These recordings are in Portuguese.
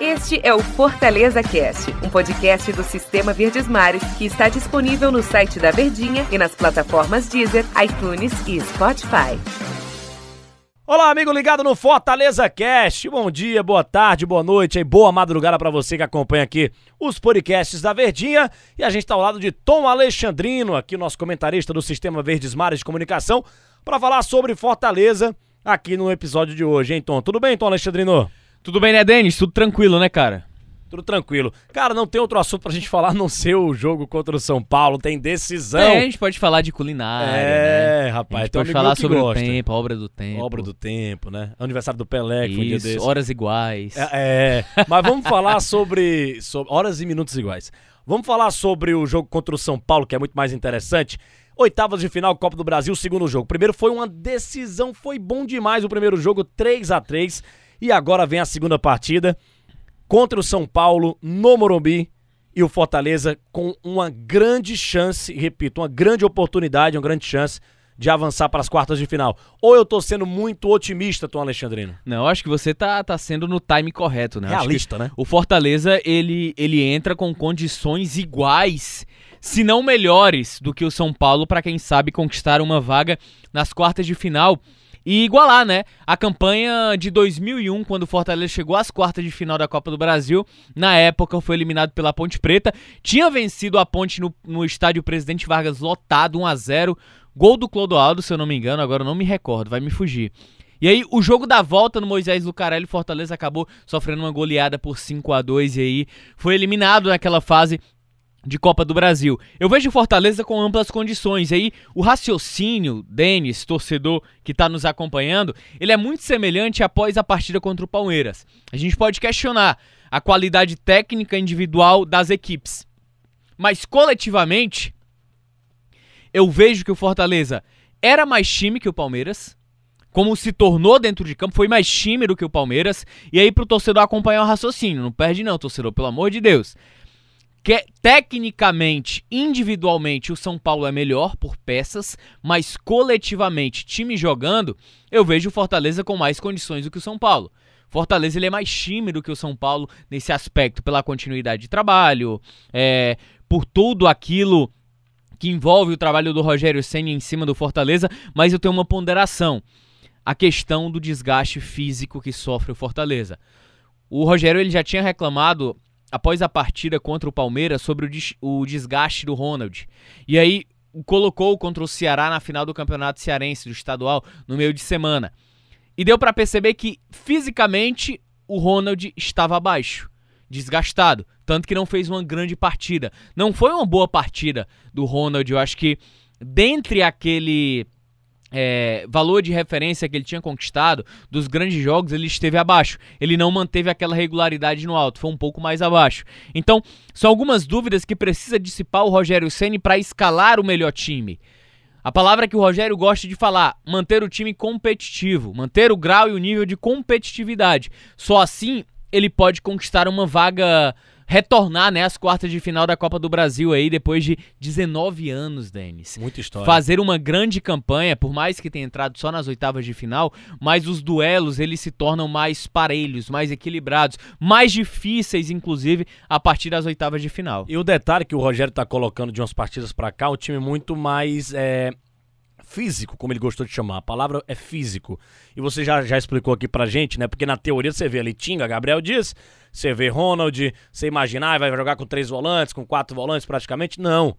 Este é o Fortaleza Cast, um podcast do Sistema Verdes Mares que está disponível no site da Verdinha e nas plataformas Deezer, iTunes e Spotify. Olá, amigo ligado no Fortaleza Cast. Bom dia, boa tarde, boa noite e boa madrugada para você que acompanha aqui os podcasts da Verdinha. E a gente está ao lado de Tom Alexandrino, aqui nosso comentarista do Sistema Verdes Mares de Comunicação, para falar sobre Fortaleza aqui no episódio de hoje, hein, Tom? Tudo bem, Tom Alexandrino? Tudo bem, né, Denis? Tudo tranquilo, né, cara? Tudo tranquilo. Cara, não tem outro assunto pra gente falar a não ser o jogo contra o São Paulo. Tem decisão. É, a gente pode falar de culinária, É, né? rapaz. A gente pode falar sobre gosta. o tempo, a obra do tempo. Obra do tempo, né? Aniversário do Pelé, que foi um dia desse. horas iguais. É, é, mas vamos falar sobre, sobre horas e minutos iguais. Vamos falar sobre o jogo contra o São Paulo, que é muito mais interessante. Oitavas de final, Copa do Brasil, segundo jogo. Primeiro foi uma decisão, foi bom demais o primeiro jogo, 3 a 3 E agora vem a segunda partida contra o São Paulo no Morumbi e o Fortaleza com uma grande chance, repito, uma grande oportunidade, uma grande chance de avançar para as quartas de final. Ou eu tô sendo muito otimista, Tom Alexandrino? Não, eu acho que você tá, tá sendo no time correto, né? Realista, né? O Fortaleza, ele, ele entra com condições iguais, se não melhores, do que o São Paulo para quem sabe conquistar uma vaga nas quartas de final e igualar, né? A campanha de 2001, quando o Fortaleza chegou às quartas de final da Copa do Brasil. Na época foi eliminado pela Ponte Preta. Tinha vencido a Ponte no, no estádio Presidente Vargas lotado, 1 a 0 Gol do Clodoaldo, se eu não me engano, agora eu não me recordo, vai me fugir. E aí, o jogo da volta no Moisés Lucarelli, Fortaleza acabou sofrendo uma goleada por 5 a 2 e aí foi eliminado naquela fase de Copa do Brasil. Eu vejo Fortaleza com amplas condições. Aí, o raciocínio, Denis, torcedor que está nos acompanhando, ele é muito semelhante após a partida contra o Palmeiras. A gente pode questionar a qualidade técnica individual das equipes. Mas coletivamente, eu vejo que o Fortaleza era mais time que o Palmeiras. Como se tornou dentro de campo, foi mais time do que o Palmeiras. E aí, pro torcedor acompanhar o raciocínio. Não perde, não, torcedor, pelo amor de Deus que tecnicamente, individualmente, o São Paulo é melhor por peças, mas coletivamente, time jogando, eu vejo o Fortaleza com mais condições do que o São Paulo. Fortaleza ele é mais time do que o São Paulo nesse aspecto, pela continuidade de trabalho, é, por tudo aquilo que envolve o trabalho do Rogério Senna em cima do Fortaleza, mas eu tenho uma ponderação. A questão do desgaste físico que sofre o Fortaleza. O Rogério ele já tinha reclamado após a partida contra o Palmeiras sobre o, des o desgaste do Ronald. E aí colocou contra o Ceará na final do Campeonato Cearense do estadual no meio de semana. E deu para perceber que fisicamente o Ronald estava abaixo, desgastado, tanto que não fez uma grande partida. Não foi uma boa partida do Ronald, eu acho que dentre aquele é, valor de referência que ele tinha conquistado dos grandes jogos, ele esteve abaixo. Ele não manteve aquela regularidade no alto, foi um pouco mais abaixo. Então, são algumas dúvidas que precisa dissipar o Rogério Ceni para escalar o melhor time. A palavra que o Rogério gosta de falar, manter o time competitivo, manter o grau e o nível de competitividade. Só assim ele pode conquistar uma vaga retornar né, às quartas de final da Copa do Brasil aí depois de 19 anos, Denis. Muita história. Fazer uma grande campanha, por mais que tenha entrado só nas oitavas de final, mas os duelos eles se tornam mais parelhos, mais equilibrados, mais difíceis inclusive a partir das oitavas de final. E o detalhe que o Rogério tá colocando de umas partidas pra cá, um time muito mais é, físico, como ele gostou de chamar. A palavra é físico. E você já, já explicou aqui pra gente, né? Porque na teoria você vê ali Tinga, Gabriel Dias, você vê Ronald, você imaginar, vai jogar com três volantes, com quatro volantes praticamente. Não,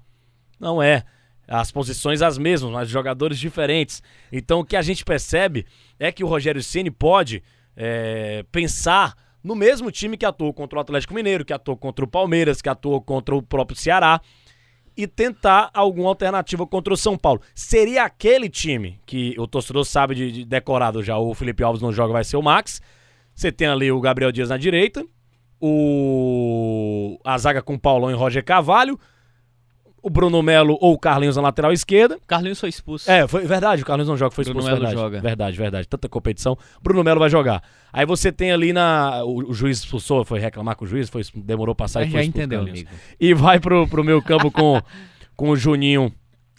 não é. As posições as mesmas, mas jogadores diferentes. Então o que a gente percebe é que o Rogério Ceni pode é, pensar no mesmo time que atuou contra o Atlético Mineiro, que atuou contra o Palmeiras, que atuou contra o próprio Ceará e tentar alguma alternativa contra o São Paulo. Seria aquele time que o torcedor sabe de, de decorado já, o Felipe Alves não joga, vai ser o Max. Você tem ali o Gabriel Dias na direita, o a zaga com o Paulão e Roger Carvalho, o Bruno Melo ou o Carlinhos na lateral esquerda. Carlinhos foi expulso. É, foi verdade, o Carlinhos não joga, foi Bruno expulso, Melo verdade. joga. Verdade, verdade. Tanta competição. Bruno Melo vai jogar. Aí você tem ali na o, o juiz expulsou, foi reclamar com o juiz, foi demorou pra sair, É, foi já entendeu, Carlinhos. amigo. E vai pro, pro meu campo com, com o Juninho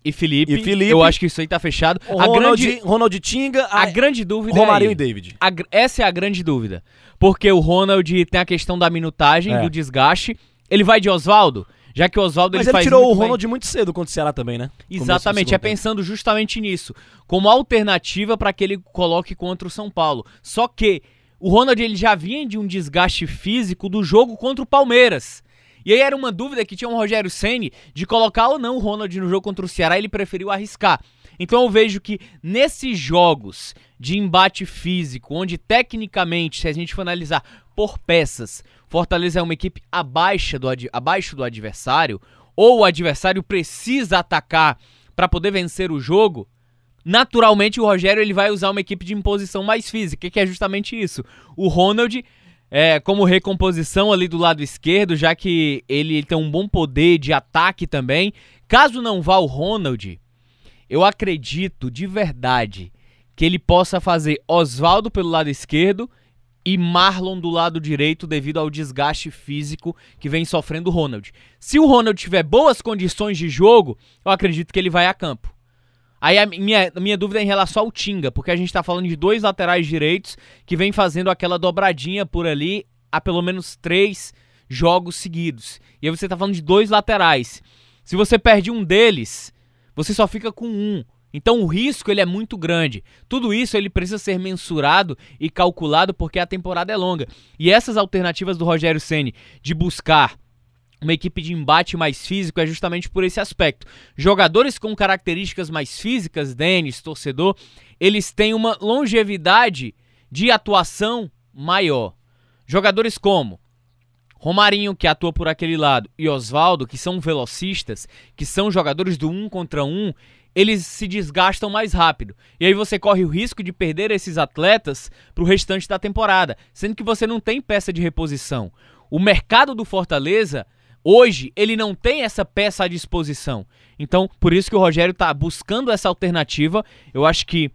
e Felipe. E Felipe. Eu acho que isso aí tá fechado. O a Ronald, grande, Ronald Tinga, a a grande dúvida Romarinho é e. David. A essa é a grande dúvida. Porque o Ronald tem a questão da minutagem, É. do desgaste. Ele vai de Oswaldo? Já que o Oswaldo Mas ele ele faz tirou muito o bem. Ronald muito cedo contra o Ceará também, né? Exatamente, é pensando justamente nisso, como alternativa para que ele coloque contra o São Paulo. Só que o Ronald ele já vinha de um desgaste físico do jogo contra o Palmeiras. E aí era uma dúvida que tinha o Rogério Ceni de colocar ou não o Ronald no jogo contra o Ceará, ele preferiu arriscar. Então eu vejo que nesses jogos de embate físico, onde tecnicamente, se a gente for analisar por peças, Fortaleza é uma equipe abaixo do, abaixo do adversário, ou o adversário precisa atacar para poder vencer o jogo, naturalmente o Rogério ele vai usar uma equipe de imposição mais física, que é justamente isso. O Ronald é, como recomposição ali do lado esquerdo, já que ele tem um bom poder de ataque também. Caso não vá o Ronald, eu acredito de verdade que ele possa fazer Oswaldo pelo lado esquerdo e Marlon do lado direito devido ao desgaste físico que vem sofrendo o Ronald. Se o Ronald tiver boas condições de jogo, eu acredito que ele vai a campo. Aí a minha, minha dúvida é em relação ao Tinga, porque a gente tá falando de dois laterais direitos que vem fazendo aquela dobradinha por ali há pelo menos três jogos seguidos. E aí você tá falando de dois laterais. Se você perde um deles, você só fica com um. Então o risco ele é muito grande. Tudo isso ele precisa ser mensurado e calculado porque a temporada é longa. E essas alternativas do Rogério Ceni de buscar uma equipe de embate mais físico é justamente por esse aspecto. Jogadores com características mais físicas, Denis, torcedor, eles têm uma longevidade de atuação maior. Jogadores como Romarinho, que atua por aquele lado, e Oswaldo, que são velocistas, que são jogadores do um contra um, eles se desgastam mais rápido. E aí você corre o risco de perder esses atletas pro restante da temporada, sendo que você não tem peça de reposição. O mercado do Fortaleza, hoje, ele não tem essa peça à disposição. Então, por isso que o Rogério tá buscando essa alternativa. Eu acho que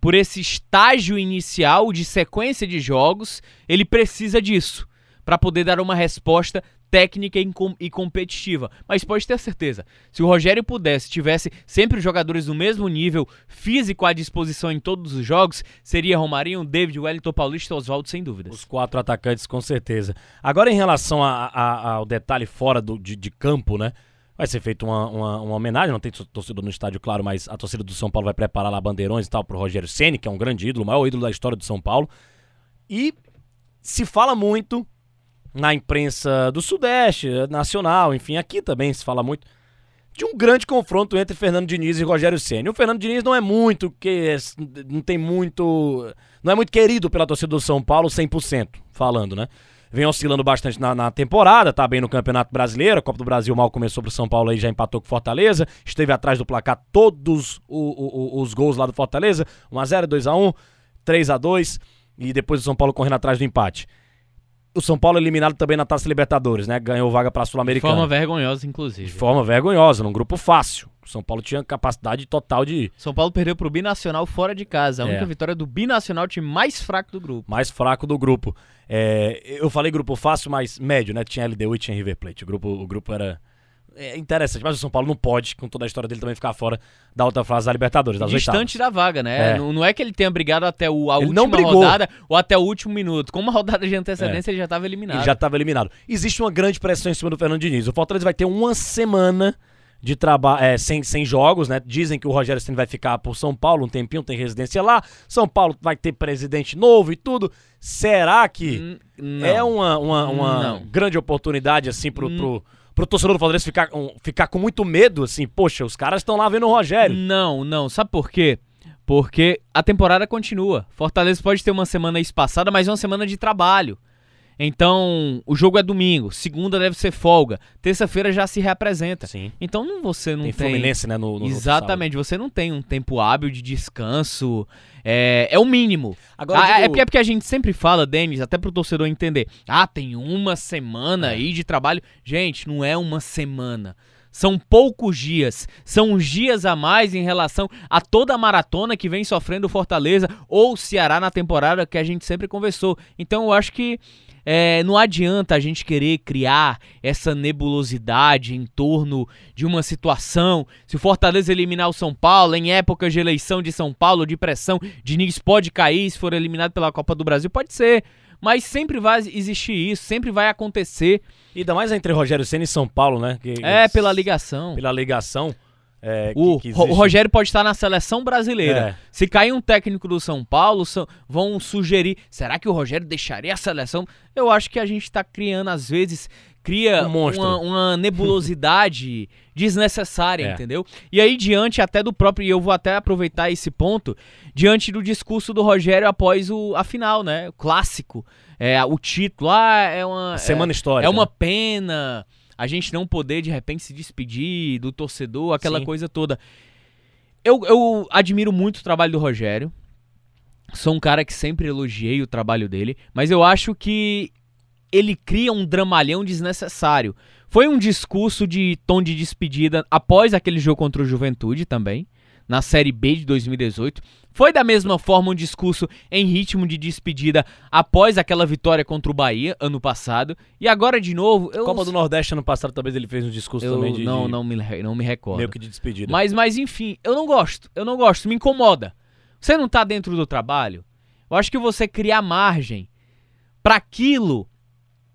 por esse estágio inicial de sequência de jogos, ele precisa disso para poder dar uma resposta técnica e, com- e competitiva. Mas pode ter certeza, se o Rogério pudesse, tivesse sempre os jogadores do mesmo nível físico à disposição em todos os jogos, seria Romarinho, David, Wellington Paulista Oswaldo, sem dúvidas. Os quatro atacantes, com certeza. Agora, em relação a- a- ao detalhe fora do, de, de campo, né? Vai ser feita uma, uma, uma homenagem, não tem torcedor no estádio, claro, mas a torcida do São Paulo vai preparar lá bandeirões e tal pro Rogério Ceni, que é um grande ídolo, o maior ídolo da história do São Paulo. E se fala muito na imprensa do Sudeste, nacional, enfim, aqui também se fala muito de um grande confronto entre Fernando Diniz e Rogério Ceni. O Fernando Diniz não é muito que não tem muito, não é muito querido pela torcida do São Paulo 100%, falando, né? Vem oscilando bastante na, na temporada, tá bem no Campeonato Brasileiro, a Copa do Brasil mal começou pro São Paulo aí, já empatou com Fortaleza, esteve atrás do placar todos o- o- os gols lá do Fortaleza, 1x0, 2x1, 3x2 e depois o São Paulo correndo atrás do empate. O São Paulo eliminado também na Taça Libertadores, né? Ganhou vaga pra De Sul-Americana. forma vergonhosa, inclusive. De forma vergonhosa, num grupo fácil. O São Paulo tinha capacidade total de São Paulo perdeu pro Binacional fora de casa. A É. única vitória do Binacional, o time mais fraco do grupo. mais fraco do grupo. É, eu falei grupo fácil, mas médio, né? Tinha LDU e tinha River Plate. O grupo, o grupo era é, interessante, mas o São Paulo não pode, com toda a história dele, também ficar fora da outra fase da Libertadores, das Distante oitavas. da vaga, né? É. Não, não é que ele tenha brigado até o, a Ele última não brigou. rodada ou até o último minuto. Com uma rodada de antecedência, ele já estava eliminado. Ele já estava eliminado. Existe uma grande pressão em cima do Fernando Diniz. O Fortaleza vai ter uma semana de trabalho é, sem, sem jogos, né? Dizem que o Rogério Ceni vai ficar por São Paulo um tempinho, tem residência lá. São Paulo vai ter presidente novo e tudo. Será que Hum, não. é uma, uma, uma grande oportunidade, assim, pro, Hum. pro, pro torcedor do Fortaleza ficar, um, ficar com muito medo, assim? Poxa, os caras estão lá vendo o Rogério. Não, não. Sabe por quê? Porque a temporada continua. Fortaleza pode ter uma semana espaçada, mas é uma semana de trabalho. Então, o jogo é domingo, segunda deve ser folga, terça-feira já se reapresenta. Sim. Então, não, você não Tem tem. Fluminense, né? No, no Exatamente, você não tem um tempo hábil de descanso. É, é o mínimo. Agora, Ah, digo- é, porque, é porque a gente sempre fala, Denis, até pro torcedor entender. Ah, tem uma semana É. aí de trabalho. Gente, não é uma semana. São poucos dias, são dias a mais em relação a toda a maratona que vem sofrendo o Fortaleza ou o Ceará na temporada que a gente sempre conversou. Então eu acho que é, não adianta a gente querer criar essa nebulosidade em torno de uma situação. Se o Fortaleza eliminar o São Paulo, em épocas de eleição de São Paulo, de pressão, Diniz pode cair se for eliminado pela Copa do Brasil, pode ser. Mas sempre vai existir isso, sempre vai acontecer. E ainda mais entre Rogério Senna e São Paulo, né? Que, é, pela ligação. Pela ligação. É, o, que, que o Rogério pode estar na seleção brasileira. É. Se cair um técnico do São Paulo, são, vão sugerir: será que o Rogério deixaria a seleção? Eu acho que a gente está criando, às vezes, cria Um uma, uma nebulosidade desnecessária, É. entendeu? E aí, diante até do próprio, e eu vou até aproveitar esse ponto, diante do discurso do Rogério após o, a final, né? O clássico. É, o título, ah, é uma. Semana é, histórica. é uma pena a gente não poder de repente se despedir do torcedor, aquela Sim. coisa toda. Eu, eu admiro muito o trabalho do Rogério. Sou um cara que sempre elogiei o trabalho dele, mas eu acho que ele cria um dramalhão desnecessário. Foi um discurso de tom de despedida após aquele jogo contra o Juventude também, na Série B de 2018. Foi da mesma forma um discurso em ritmo de despedida após aquela vitória contra o Bahia ano passado. E agora de novo, eu Copa do Nordeste ano passado talvez ele fez um discurso eu também de, não, de- não, me, não me recordo. meio que de despedida. Mas, mas enfim, eu não gosto. Eu não gosto. Me incomoda. Você não tá dentro do trabalho? Eu acho que você criar margem para aquilo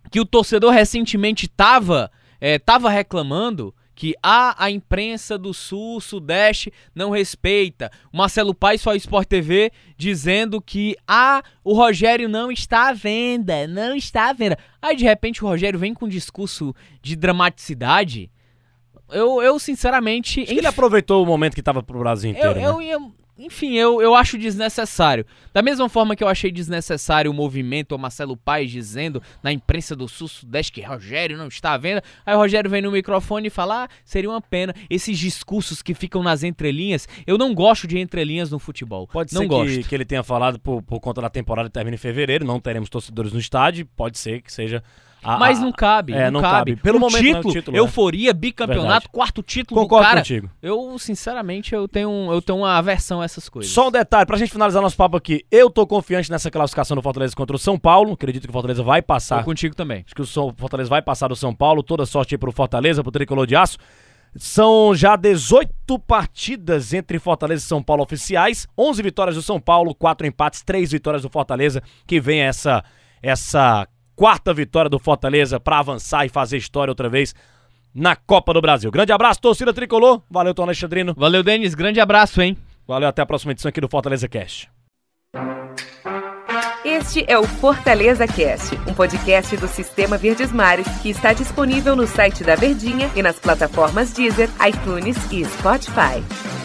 que o torcedor recentemente tava, é, tava reclamando que ah, a imprensa do Sul, Sudeste não respeita. O Marcelo Paes ao Sport TV dizendo que ah, o Rogério não está à venda, não está à venda. Aí de repente o Rogério vem com um discurso de dramaticidade. Eu, eu sinceramente, Acho que ele aproveitou o momento que tava pro Brasil eu, inteiro. né? eu ia- enfim, eu, eu acho desnecessário. Da mesma forma que eu achei desnecessário o movimento, o Marcelo Paes dizendo na imprensa do Sul-Sudeste que Rogério não está à venda. Aí o Rogério vem no microfone e fala: ah, seria uma pena. Esses discursos que ficam nas entrelinhas, eu não gosto de entrelinhas no futebol. Pode não ser gosto. que, que ele tenha falado por, por conta da temporada que termina em fevereiro, não teremos torcedores no estádio, pode ser que seja... a- Mas não cabe, é, não, não cabe. cabe. Pelo Um momento não é o título, título, é. euforia, bicampeonato, Verdade. quarto título Concordo do cara. contigo. Eu, sinceramente, eu tenho, eu tenho uma aversão a essas coisas. Só um detalhe, pra gente finalizar nosso papo aqui, eu tô confiante nessa classificação do Fortaleza contra o São Paulo, acredito que o Fortaleza vai passar contigo também. Acho que o Fortaleza vai passar do São Paulo. Toda sorte aí pro Fortaleza, pro Tricolor de Aço. São já 18 partidas entre Fortaleza e São Paulo oficiais. 11 vitórias do São Paulo, 4 empates, 3 vitórias do Fortaleza. Que vem essa, essa quarta vitória do Fortaleza pra avançar e fazer história outra vez na Copa do Brasil. Grande abraço, torcida Tricolor. Valeu, Tom Alexandrino. Valeu, Denis. Grande abraço, hein? Valeu, até a próxima edição aqui do Fortaleza Cast. Este é o Fortaleza Cast, um podcast do Sistema Verdes Mares que está disponível no site da Verdinha e nas plataformas Deezer, iTunes e Spotify.